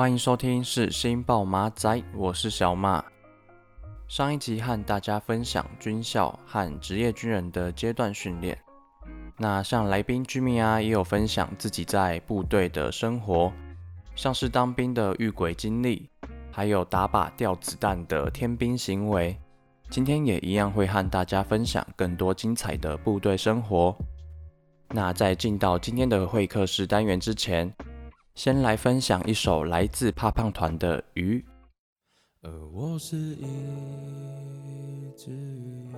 欢迎收听是新报马仔，我是小马。上一集和大家分享军校和职业军人的阶段训练。那像来宾居民啊，也有分享自己在部队的生活，像是当兵的遇鬼经历，还有打靶掉子弹的天兵行为。今天也一样会和大家分享更多精彩的部队生活。那在进到今天的会客室单元之前，先来分享一首来自胖胖团的《鱼》。而我是一只鱼，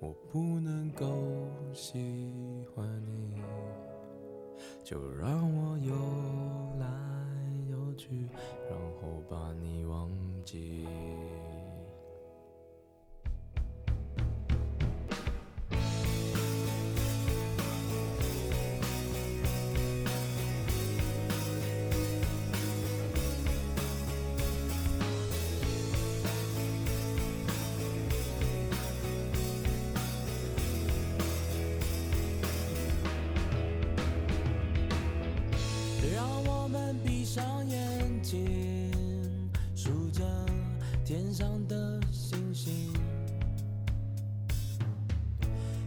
我不能够喜欢你，就让我游来游去，然后把你忘记。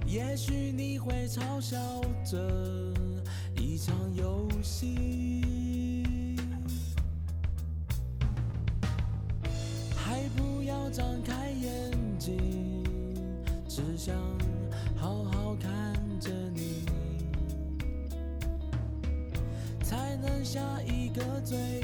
也许你会嘲笑这一场游戏，还不要张开眼睛，只想好好看着你，才能下一个最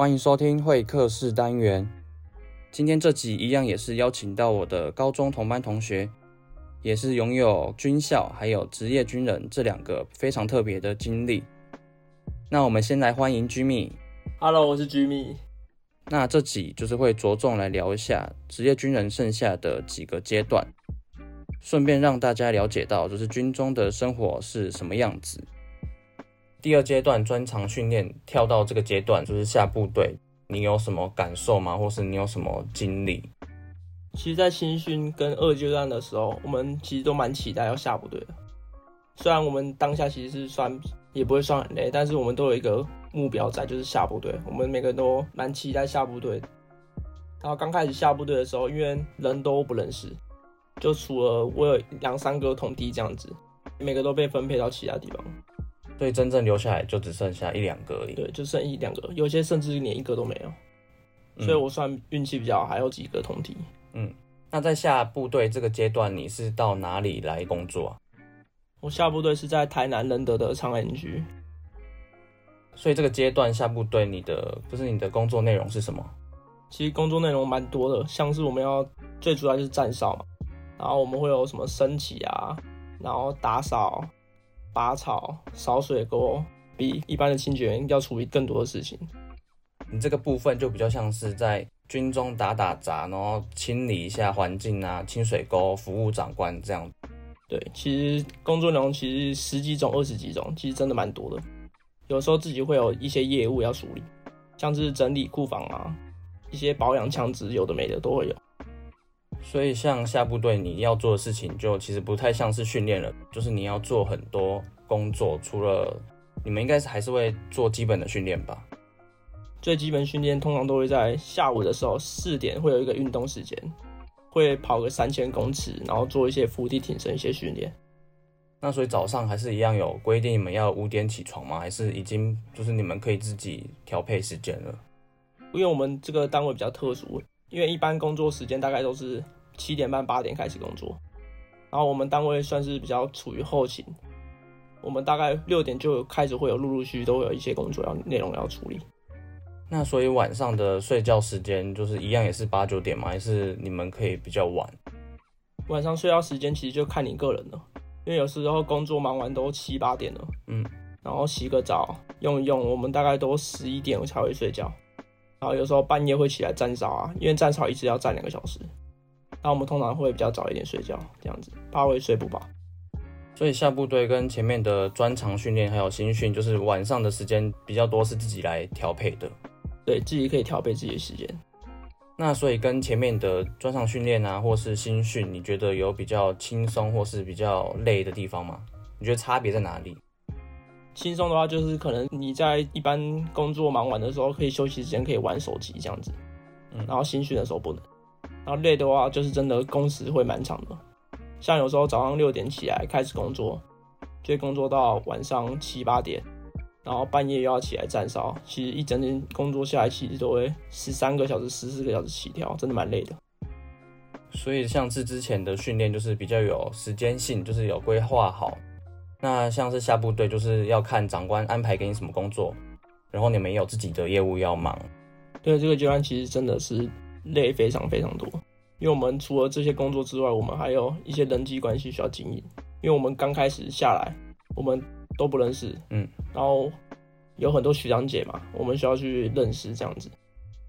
欢迎收听会客室单元。今天这集一样也是邀请到我的高中同班同学，也是拥有军校还有职业军人这两个非常特别的经历。那我们先来欢迎 Jimmy。Hello，我是 Jimmy。那这集就是会着重来聊一下职业军人剩下的几个阶段，顺便让大家了解到就是军中的生活是什么样子。第二阶段专长训练，跳到这个阶段就是下部队，你有什么感受吗？或是你有什么经历？其实，在新训跟二阶段的时候，我们其实都蛮期待要下部队的。虽然我们当下其实是算也不会算很累，但是我们都有一个目标在，就是下部队。我们每个人都蛮期待下部队。然后刚开始下部队的时候，因为人都不认识，就除了我有两三个同弟这样子，每个都被分配到其他地方。所以真正留下来就只剩下一两个而已。对，就剩一两个，有些甚至连一个都没有。嗯、所以我算运气比较好，还有几个同体。嗯，那在下部队这个阶段，你是到哪里来工作啊？我下部队是在台南仁德的长安局。所以这个阶段下部队，你的就是你的工作内容是什么？其实工作内容蛮多的，像是我们要最主要就是站哨嘛，然后我们会有什么升旗啊，然后打扫。拔草、扫水沟，比一般的清洁员要处理更多的事情。你这个部分就比较像是在军中打打杂，然后清理一下环境啊，清水沟，服务长官这样。对，其实工作内容其实十几种、二十几种，其实真的蛮多的。有时候自己会有一些业务要处理，像是整理库房啊，一些保养枪支，有的没的都会有。所以，像下部队你要做的事情，就其实不太像是训练了，就是你要做很多工作。除了你们应该是还是会做基本的训练吧？最基本训练通常都会在下午的时候四点会有一个运动时间，会跑个三千公尺，然后做一些伏地挺身一些训练。那所以早上还是一样有规定你们要五点起床吗？还是已经就是你们可以自己调配时间了？因为我们这个单位比较特殊。因为一般工作时间大概都是七点半八点开始工作，然后我们单位算是比较处于后勤，我们大概六点就开始会有陆陆续续都会有一些工作要内容要处理。那所以晚上的睡觉时间就是一样也是八九点吗？还是你们可以比较晚？晚上睡觉时间其实就看你个人了，因为有时候工作忙完都七八点了，嗯，然后洗个澡用一用，我们大概都十一点才会睡觉。然后有时候半夜会起来站哨啊，因为站哨一直要站两个小时。那我们通常会比较早一点睡觉，这样子怕会睡不饱。所以下部队跟前面的专长训练还有新训，就是晚上的时间比较多，是自己来调配的。对，自己可以调配自己的时间。那所以跟前面的专长训练啊，或是新训，你觉得有比较轻松或是比较累的地方吗？你觉得差别在哪里？轻松的话，就是可能你在一般工作忙完的时候，可以休息时间可以玩手机这样子，嗯，然后新训的时候不能。然后累的话，就是真的工时会蛮长的，像有时候早上六点起来开始工作，就工作到晚上七八点，然后半夜又要起来站哨，其实一整天工作下来，其实都会十三个小时、十四个小时起跳，真的蛮累的。所以像是之前的训练，就是比较有时间性，就是有规划好。那像是下部队，就是要看长官安排给你什么工作，然后你们也有自己的业务要忙。对，这个阶段其实真的是累非常非常多，因为我们除了这些工作之外，我们还有一些人际关系需要经营。因为我们刚开始下来，我们都不认识，嗯，然后有很多学长姐嘛，我们需要去认识这样子。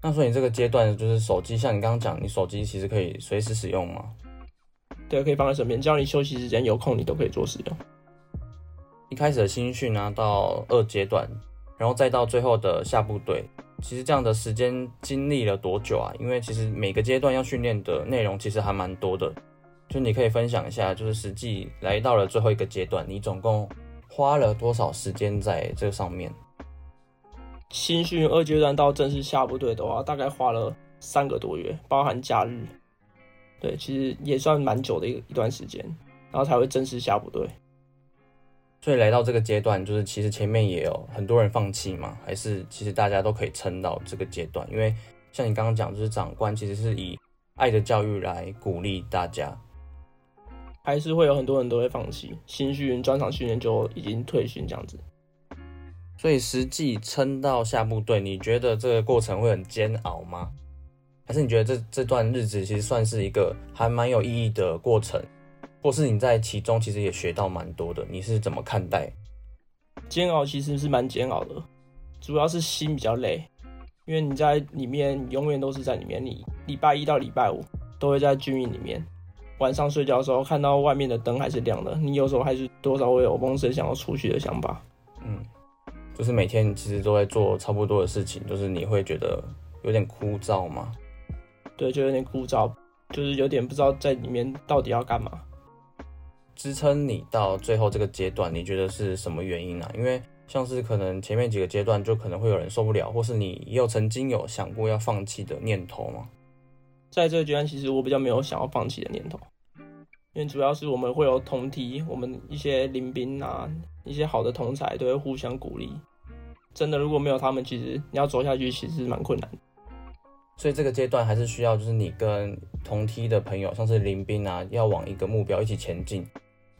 那所以你这个阶段就是手机，像你刚刚讲，你手机其实可以随时使用吗？对，可以放在身边，只要你休息时间有空，你都可以做使用。一开始的新训啊，到二阶段，然后再到最后的下部队，其实这样的时间经历了多久啊？因为其实每个阶段要训练的内容其实还蛮多的。就你可以分享一下，就是实际来到了最后一个阶段，你总共花了多少时间在这上面？新训二阶段到正式下部队的话，大概花了三个多月，包含假日。对，其实也算蛮久的一一段时间，然后才会正式下部队。所以来到这个阶段，就是其实前面也有很多人放弃嘛，还是其实大家都可以撑到这个阶段？因为像你刚刚讲，就是长官其实是以爱的教育来鼓励大家。还是会有很多人都会放弃，新训专场训练就已经退训这样子。所以实际撑到下部队，你觉得这个过程会很煎熬吗？还是你觉得这这段日子其实算是一个还蛮有意义的过程，或是你在其中其实也学到蛮多的？你是怎么看待？煎熬其实是蛮煎熬的，主要是心比较累，因为你在里面永远都是在里面，你礼拜一到礼拜五都会在军营里面。晚上睡觉的时候，看到外面的灯还是亮的，你有时候还是多少会有梦生想要出去的想法。嗯，就是每天其实都在做差不多的事情，就是你会觉得有点枯燥吗？对，就有点枯燥，就是有点不知道在里面到底要干嘛。支撑你到最后这个阶段，你觉得是什么原因呢？啊？因为像是可能前面几个阶段就可能会有人受不了，或是你也有曾经有想过要放弃的念头吗？在这个阶段，其实我比较没有想要放弃的念头。因为主要是我们会有同梯，我们一些邻兵啊，一些好的同才都会互相鼓励。真的，如果没有他们，其实你要走下去其实是蛮困难的。所以这个阶段还是需要，就是你跟同梯的朋友，像是邻兵啊，要往一个目标一起前进，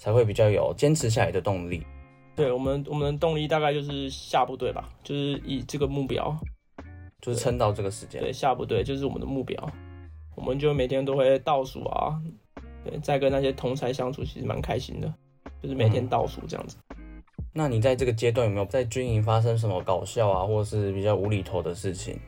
才会比较有坚持下来的动力。对我们，我们的动力大概就是下部队吧，就是以这个目标，就是撑到这个时间。对，下部队就是我们的目标，我们就每天都会倒数啊。对，在跟那些同才相处，其实蛮开心的，就是每天倒数这样子。嗯。那你在这个阶段有没有在军营发生什么搞笑啊，或者是比较无厘头的事情？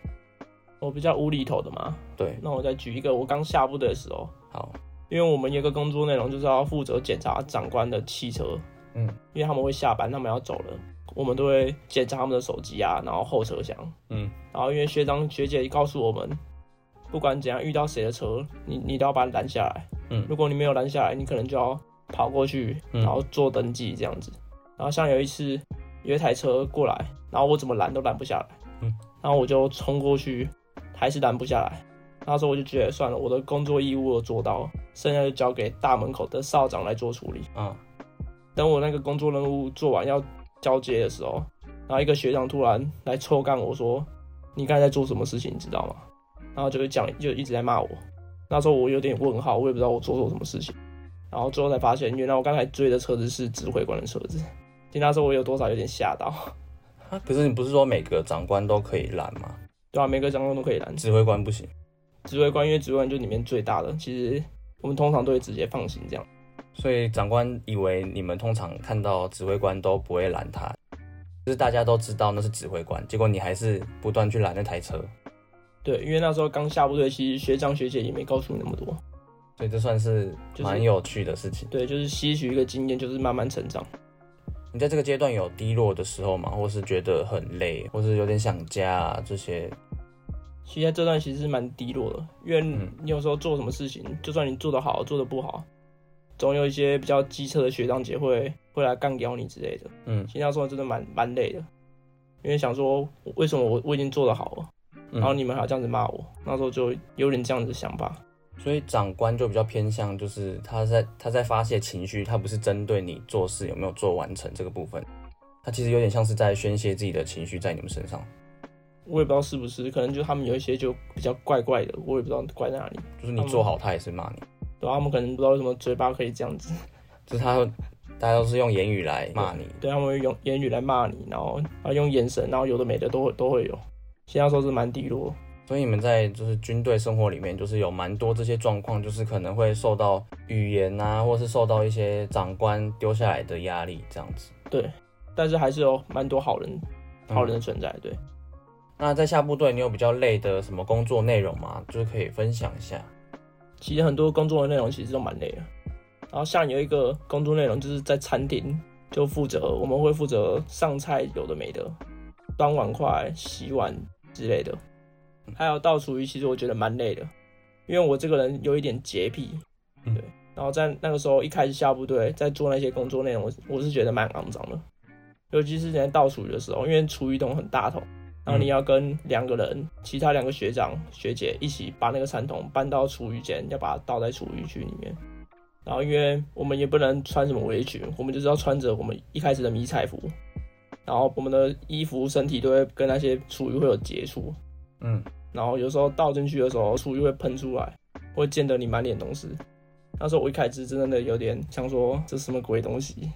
我比较无厘头的嘛。对。那我再举一个，我刚下部队的时候。好。因为我们有一个工作内容就是要负责检查长官的汽车。嗯。因为他们会下班，他们要走了，我们都会检查他们的手机啊，然后后车厢。嗯。然后因为学长学姐告诉我们。不管怎样，遇到谁的车，你你都要把它拦下来。嗯，如果你没有拦下来，你可能就要跑过去，然后做登记这样子。嗯、然后像有一次有一台车过来，然后我怎么拦都拦不下来。嗯，然后我就冲过去，还是拦不下来。那时候我就觉得算了，我的工作义务我做到了，剩下就交给大门口的哨长来做处理。嗯，等我那个工作任务做完要交接的时候，然后一个学长突然来抽干我说：“你刚才在做什么事情？你知道吗？”然后就会讲，就一直在骂我。那时候我有点问号，我也不知道我做错什么事情。然后最后才发现，原来我刚才追的车子是指挥官的车子。听他说，我有多少有点吓到。啊，可是你不是说每个长官都可以拦吗？对啊，每个长官都可以拦，指挥官不行。指挥官因为指挥官就里面最大的，其实我们通常都会直接放行这样。所以长官以为你们通常看到指挥官都不会拦他，就是大家都知道那是指挥官，结果你还是不断去拦那台车。对，因为那时候刚下部队，其实学长学姐也没告诉你那么多，所以这算是蛮有趣的事情。对，就是吸取一个经验，就是慢慢成长。你在这个阶段有低落的时候吗？或是觉得很累，或是有点想家啊这些？其实在这段其实是蛮低落的，因为你有时候做什么事情，就算你做得好，做得不好，总有一些比较机车的学长姐会会来干掉你之类的。嗯，其实那时候真的蛮蛮累的，因为想说为什么我我已经做得好了。然后你们还要这样子骂我，嗯，那时候就有点这样子的想法。所以长官就比较偏向，就是他在他在发泄情绪，他不是针对你做事有没有做完成这个部分，他其实有点像是在宣泄自己的情绪在你们身上。我也不知道是不是，可能就他们有一些就比较怪怪的，我也不知道怪在哪里。就是你做好，他也是骂你。对啊，他们可能不知道为什么嘴巴可以这样子，就是他大家都是用言语来骂你，对，对他们会用言语来骂你，然后啊用眼神，然后有的没的都会都会有。现在说是蛮低落，所以你们在就是军队生活里面，就是有蛮多这些状况，就是可能会受到语言啊，或是受到一些长官丢下来的压力这样子。对，但是还是有蛮多好人，好人的存在。对。那在下部队，你有比较累的什么工作内容吗？就是可以分享一下。其实很多工作的内容其实都蛮累的。然后像有一个工作内容，就是在餐厅就负责，我们会负责上菜，有的没的，端碗筷、洗碗之类的，还有倒厨余。其实我觉得蛮累的，因为我这个人有一点洁癖，对。然后在那个时候一开始下部队，在做那些工作内容，我我是觉得蛮肮脏的，尤其是在倒厨余的时候，因为厨余桶很大桶。然后你要跟两个人，其他两个学长学姐一起把那个餐桶搬到厨余间，要把它倒在厨余区里面。然后因为我们也不能穿什么围裙，我们就是要穿着我们一开始的迷彩服。然后我们的衣服、身体都会跟那些厨余会有接触。嗯。然后有时候倒进去的时候，厨余会喷出来，会溅得你满脸都是。那时候我一开始真的有点想说，这是什么鬼东西？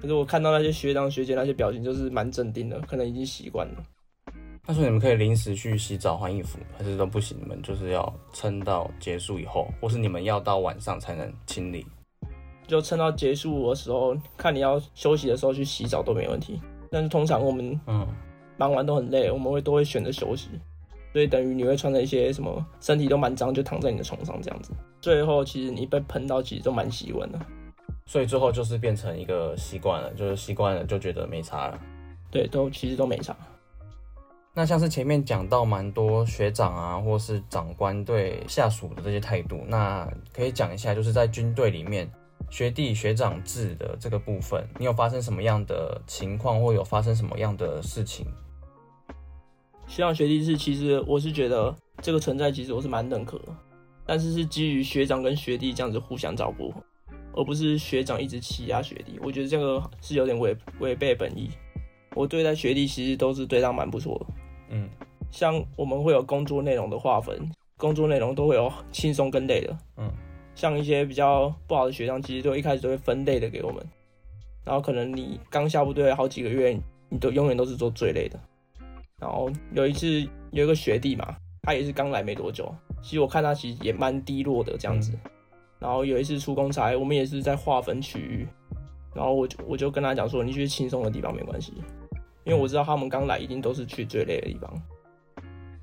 可是我看到那些学长学姐那些表情，就是蛮镇定的，可能已经习惯了。他说：“你们可以临时去洗澡换衣服，还是都不行？你们就是要撑到结束以后，或是你们要到晚上才能清理？就撑到结束的时候，看你要休息的时候去洗澡都没问题。但是通常我们嗯忙完都很累，我们会都会选择休息，所以等于你会穿着一些什么身体都蛮脏，就躺在你的床上这样子。最后其实你被喷到，其实都蛮习惯的。所以最后就是变成一个习惯了，就是习惯了就觉得没差了。对，都其实都没差。”那像是前面讲到蛮多学长啊，或是长官对下属的这些态度，那可以讲一下，就是在军队里面学弟学长制的这个部分，你有发生什么样的情况，或有发生什么样的事情？学长学弟制，其实我是觉得这个存在，其实我是蛮认可的，但是是基于学长跟学弟这样子互相照顾，而不是学长一直欺压学弟，我觉得这个是有点违违背本意。我对待学弟其实都是对他蛮不错的。嗯，像我们会有工作内容的划分，工作内容都会有轻松跟累的。嗯，像一些比较不好的学长，其实都一开始都会分累的给我们。然后可能你刚下部队好几个月，你都永远都是做最累的。然后有一次有一个学弟嘛，他也是刚来没多久，其实我看他其实也蛮低落的这样子。嗯，然后有一次出公差，我们也是在划分区域，然后我就我就跟他讲说，你去轻松的地方没关系。因为我知道他们刚来，一定都是去最累的地方。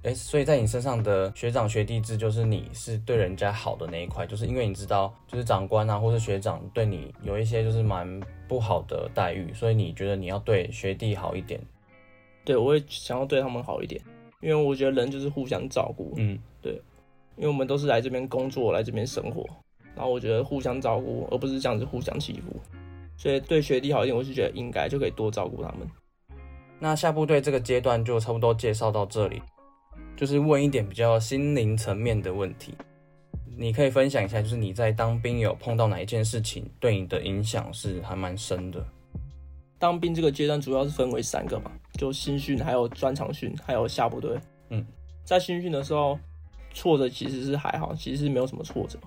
哎、欸，所以在你身上的学长学弟制，就是你是对人家好的那一块，就是因为你知道，就是长官啊，或是学长对你有一些就是蛮不好的待遇，所以你觉得你要对学弟好一点。对，我会想要对他们好一点，因为我觉得人就是互相照顾。嗯，对，因为我们都是来这边工作，来这边生活，然后我觉得互相照顾，而不是这样子互相欺负。所以对学弟好一点，我是觉得应该就可以多照顾他们。那下部队这个阶段就差不多介绍到这里，就是问一点比较心灵层面的问题，你可以分享一下，就是你在当兵有碰到哪一件事情对你的影响是还蛮深的？当兵这个阶段主要是分为三个嘛，就新训、还有专场训、还有下部队。嗯，在新训的时候，挫折其实是还好，其实是没有什么挫折。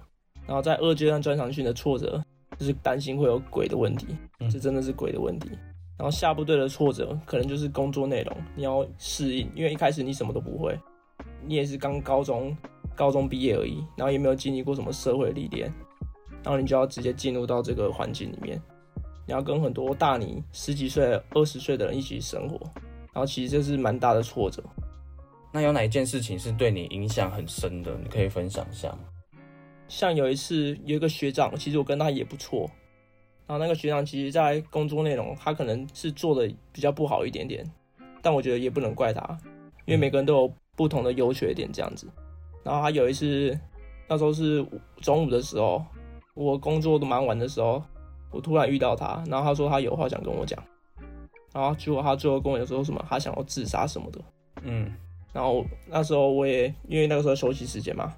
然后在二阶段专场训的挫折，就是担心会有鬼的问题，这真的是鬼的问题。然后下部队的挫折可能就是工作内容，你要适应，因为一开始你什么都不会，你也是刚高中高中毕业而已，然后也没有经历过什么社会历练，然后你就要直接进入到这个环境里面，你要跟很多大你十几岁、二十岁的人一起生活，然后其实这是蛮大的挫折。那有哪一件事情是对你影响很深的？你可以分享一下吗？像有一次有一个学长，其实我跟他也不错。然后那个学长其实，在工作内容，他可能是做的比较不好一点点，但我觉得也不能怪他，因为每个人都有不同的优缺点这样子。然后他有一次，那时候是中午的时候，我工作都蛮晚的时候，我突然遇到他，然后他说他有话想跟我讲，然后结果他最后跟我说什么，他想要自杀什么的。嗯，然后那时候我也因为那个时候休息时间嘛，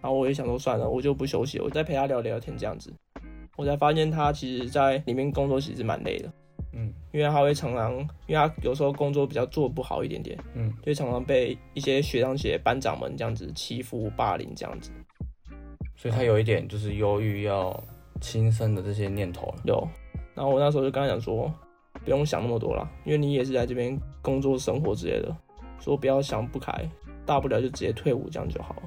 然后我也想说算了，我就不休息，我再陪他聊聊天这样子。我才发现他其实，在里面工作其实蛮累的，嗯，因为他会常常，因为他有时候工作比较做不好一点点，嗯，就常常被一些学长姐、班长们这样子欺负、霸凌这样子，所以他有一点就是忧郁要轻生的这些念头。有，然后我那时候就跟他讲说，不用想那么多了，因为你也是在这边工作、生活之类的，说不要想不开，大不了就直接退伍这样就好了。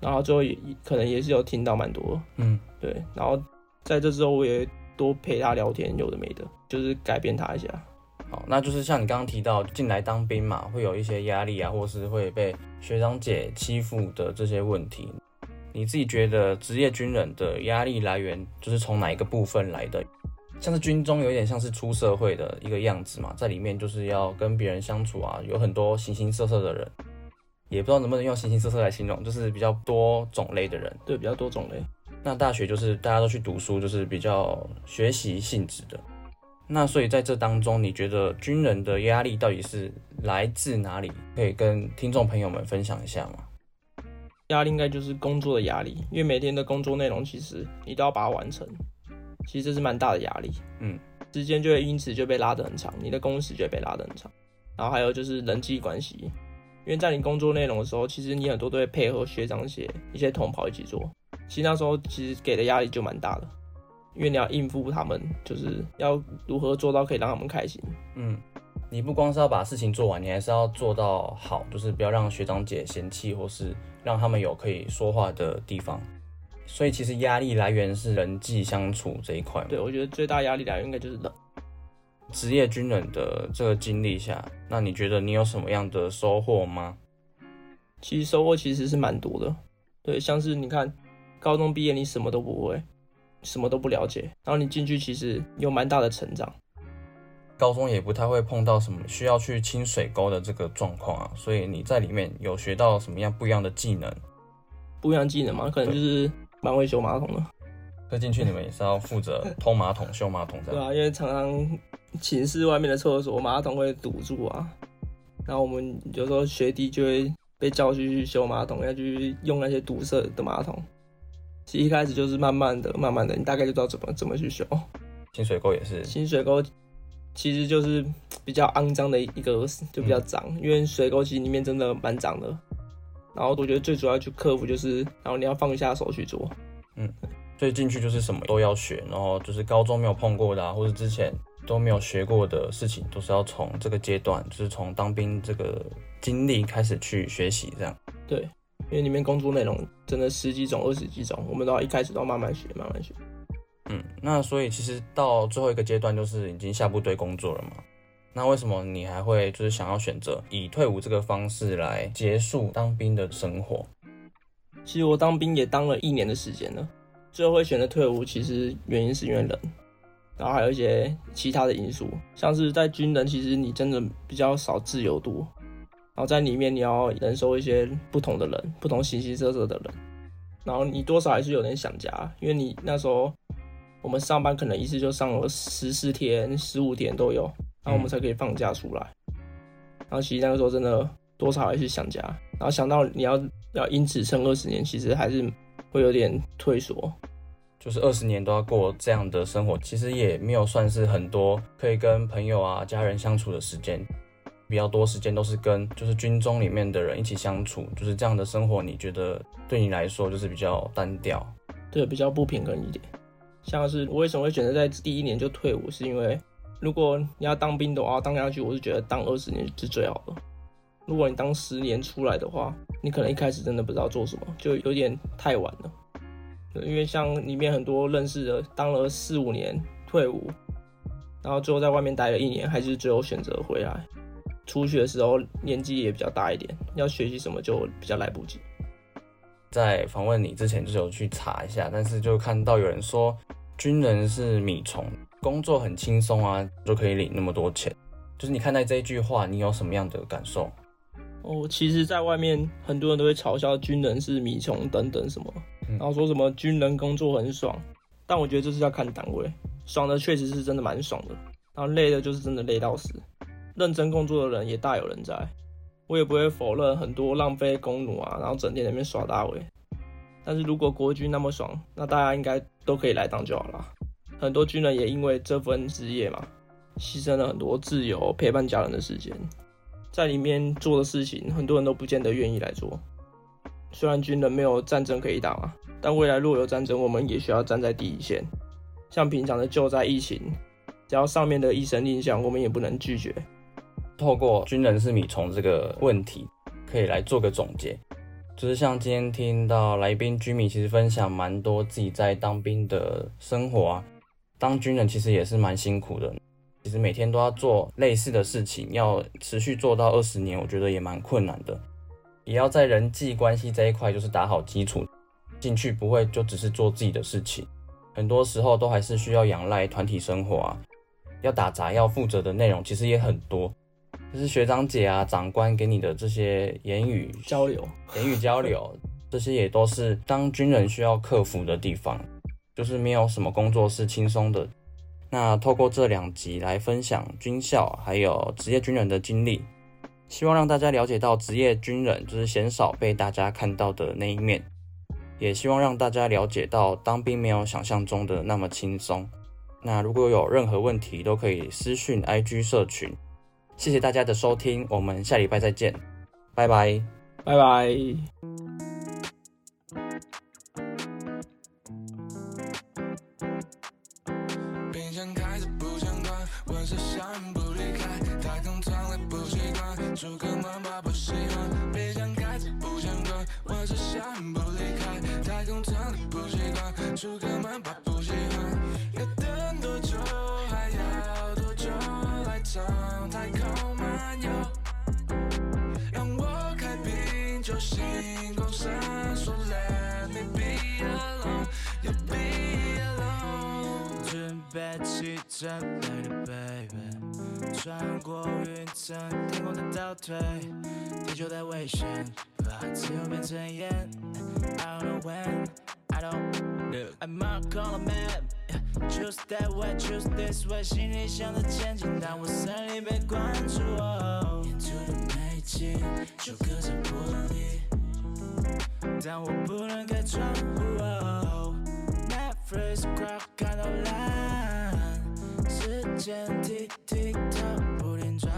然后最后也可能也是有听到蛮多，嗯，对，然后。在这之后，我也多陪他聊天，有的没的，就是改变他一下。好，那就是像你刚刚提到进来当兵嘛，会有一些压力啊，或是会被学长姐欺负的这些问题。你自己觉得职业军人的压力来源就是从哪一个部分来的？像是军中有点像是出社会的一个样子嘛，在里面就是要跟别人相处啊，有很多形形色色的人，也不知道能不能用形形色色来形容，就是比较多种类的人。对，比较多种类。那大学就是大家都去读书，就是比较学习性质的。那所以在这当中，你觉得军人的压力到底是来自哪里？可以跟听众朋友们分享一下吗？压力应该就是工作的压力，因为每天的工作内容其实你都要把它完成。其实这是蛮大的压力，嗯，时间就会因此就被拉得很长，你的工时就会被拉得很长。然后还有就是人际关系，因为在你工作内容的时候，其实你很多都会配合学长姐一些同袍一起做。其实那时候其实给的压力就蛮大的，因为你要应付他们，就是要如何做到可以让他们开心。嗯，你不光是要把事情做完，你还是要做到好，就是不要让学长姐嫌弃，或是让他们有可以说话的地方。所以其实压力来源是人际相处这一块。对，我觉得最大压力来源应该就是人。职业军人的这个经历下，那你觉得你有什么样的收获吗？其实收获其实是蛮多的。对，像是你看，高中毕业你什么都不会，什么都不了解，然后你进去其实有蛮大的成长。高中也不太会碰到什么需要去清水沟的这个状况啊，所以你在里面有学到什么样不一样的技能？不一样技能嘛？可能就是。蛮会修马桶的，这进去你们也是要负责通马桶、修马桶这样。对啊，因为常常寝室外面的厕所马桶会堵住啊，然后我们有时候学弟就会被叫去修马桶，要去用那些堵塞的马桶。其实一开始就是慢慢的、慢慢的，你大概就知道怎么怎么去修。清水沟也是，清水沟其实就是比较肮脏的一个，就比较脏，嗯、因为水沟其实里面真的蛮脏的。然后我觉得最主要去克服就是，然后你要放下手去做，嗯，所以进去就是什么都要学，然后就是高中没有碰过的啊，或者之前都没有学过的事情，都是要从这个阶段，就是从当兵这个经历开始去学习，这样。对，因为里面工作内容真的十几种、二十几种，我们都要一开始都要慢慢学，慢慢学。嗯，那所以其实到最后一个阶段就是已经下部队工作了嘛。那为什么你还会就是想要选择以退伍这个方式来结束当兵的生活？其实我当兵也当了一年的时间了，最后会选择退伍，其实原因是因为人，然后还有一些其他的因素，像是在军人，其实你真的比较少自由度，然后在里面你要忍受一些不同的人，不同形形色色的人，然后你多少还是有点想家，因为你那时候我们上班可能一次就上了十四天、十五天都有。然后我们才可以放假出来，然后其实那个时候真的多少还是想家，然后想到你要要因此撑二十年，其实还是会有点退缩。就是二十年都要过这样的生活，其实也没有算是很多可以跟朋友啊、家人相处的时间，比较多时间都是跟就是军中里面的人一起相处，就是这样的生活，你觉得对你来说就是比较单调？对，比较不平衡一点。像是我为什么会选择在第一年就退伍，是因为。如果你要当兵的话，当下去，我是觉得当二十年是最好的。如果你当十年出来的话，你可能一开始真的不知道做什么，就有点太晚了。因为像里面很多认识的，当了四五年退伍，然后最后在外面待了一年，还是最后选择回来。出去的时候年纪也比较大一点，要学习什么就比较来不及。在访问你之前，就有去查一下，但是就看到有人说军人是米虫。工作很轻松啊，就可以领那么多钱。就是你看待这一句话，你有什么样的感受？哦，其实，在外面很多人都会嘲笑军人是米虫等等什么，然后说什么军人工作很爽。但我觉得这是要看单位，爽的确实是真的蛮爽的，然后累的就是真的累到死。认真工作的人也大有人在，我也不会否认很多浪费工奴啊，然后整天在那边耍大尾。但是如果国军那么爽，那大家应该都可以来当就好了。很多军人也因为这份职业嘛，牺牲了很多自由、陪伴家人的时间，在里面做的事情，很多人都不见得愿意来做。虽然军人没有战争可以打嘛，但未来若有战争，我们也需要站在第一线。像平常的救灾、疫情，只要上面的一声令下，我们也不能拒绝。透过军人是米虫这个问题，可以来做个总结，就是像今天听到来宾居民其实分享蛮多自己在当兵的生活啊。当军人其实也是蛮辛苦的，其实每天都要做类似的事情，要持续做到二十年，我觉得也蛮困难的。也要在人际关系这一块就是打好基础，进去不会就只是做自己的事情，很多时候都还是需要仰赖团体生活啊。要打杂要负责的内容其实也很多，就是学长姐啊、长官给你的这些言语交流、言语交流，这些也都是当军人需要克服的地方，就是没有什么工作是轻松的。那透过这两集来分享军校还有职业军人的经历，希望让大家了解到职业军人就是鲜少被大家看到的那一面，也希望让大家了解到当兵没有想象中的那么轻松。那如果有任何问题，都可以私讯 IG 社群。谢谢大家的收听，我们下礼拜再见，拜拜，拜拜。这里的 baby，穿过云层，天空在倒退，地球在危险，把自由变成烟。I don't know when, I don't know. I'm not calling man, choose that way, choose this way，心里想着前进，但我身体被关住。沿途的美景就隔着玻璃，但我不能开窗户。Netflix 看到烂。时间滴滴答，不停转，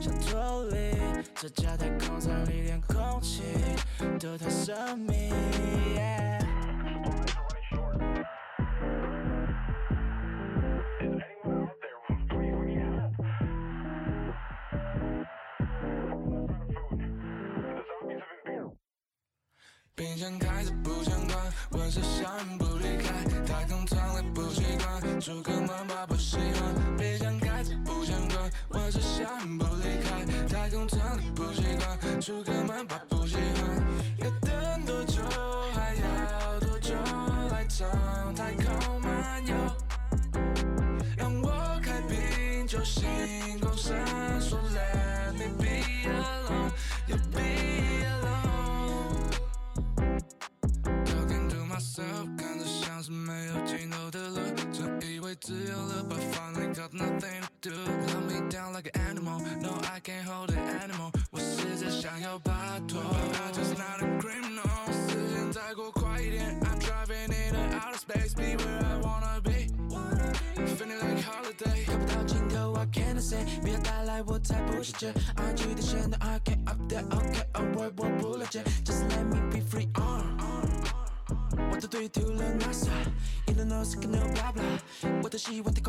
想脱离这家太空舱里，连空气都太神秘。冰箱开着不想关，温室效应不离开，太空舱里不习惯，出个门吧不喜欢。别想开子不想关，我只想不离开，太空舱里不习惯，出个门吧不喜欢。要等才不是真，IG 的线都 I can't up there, OK，我我不了解，Just let me be free, uh. 我的队丢了 NASA，You don't know, so no blah blah。我的希望天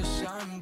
关，温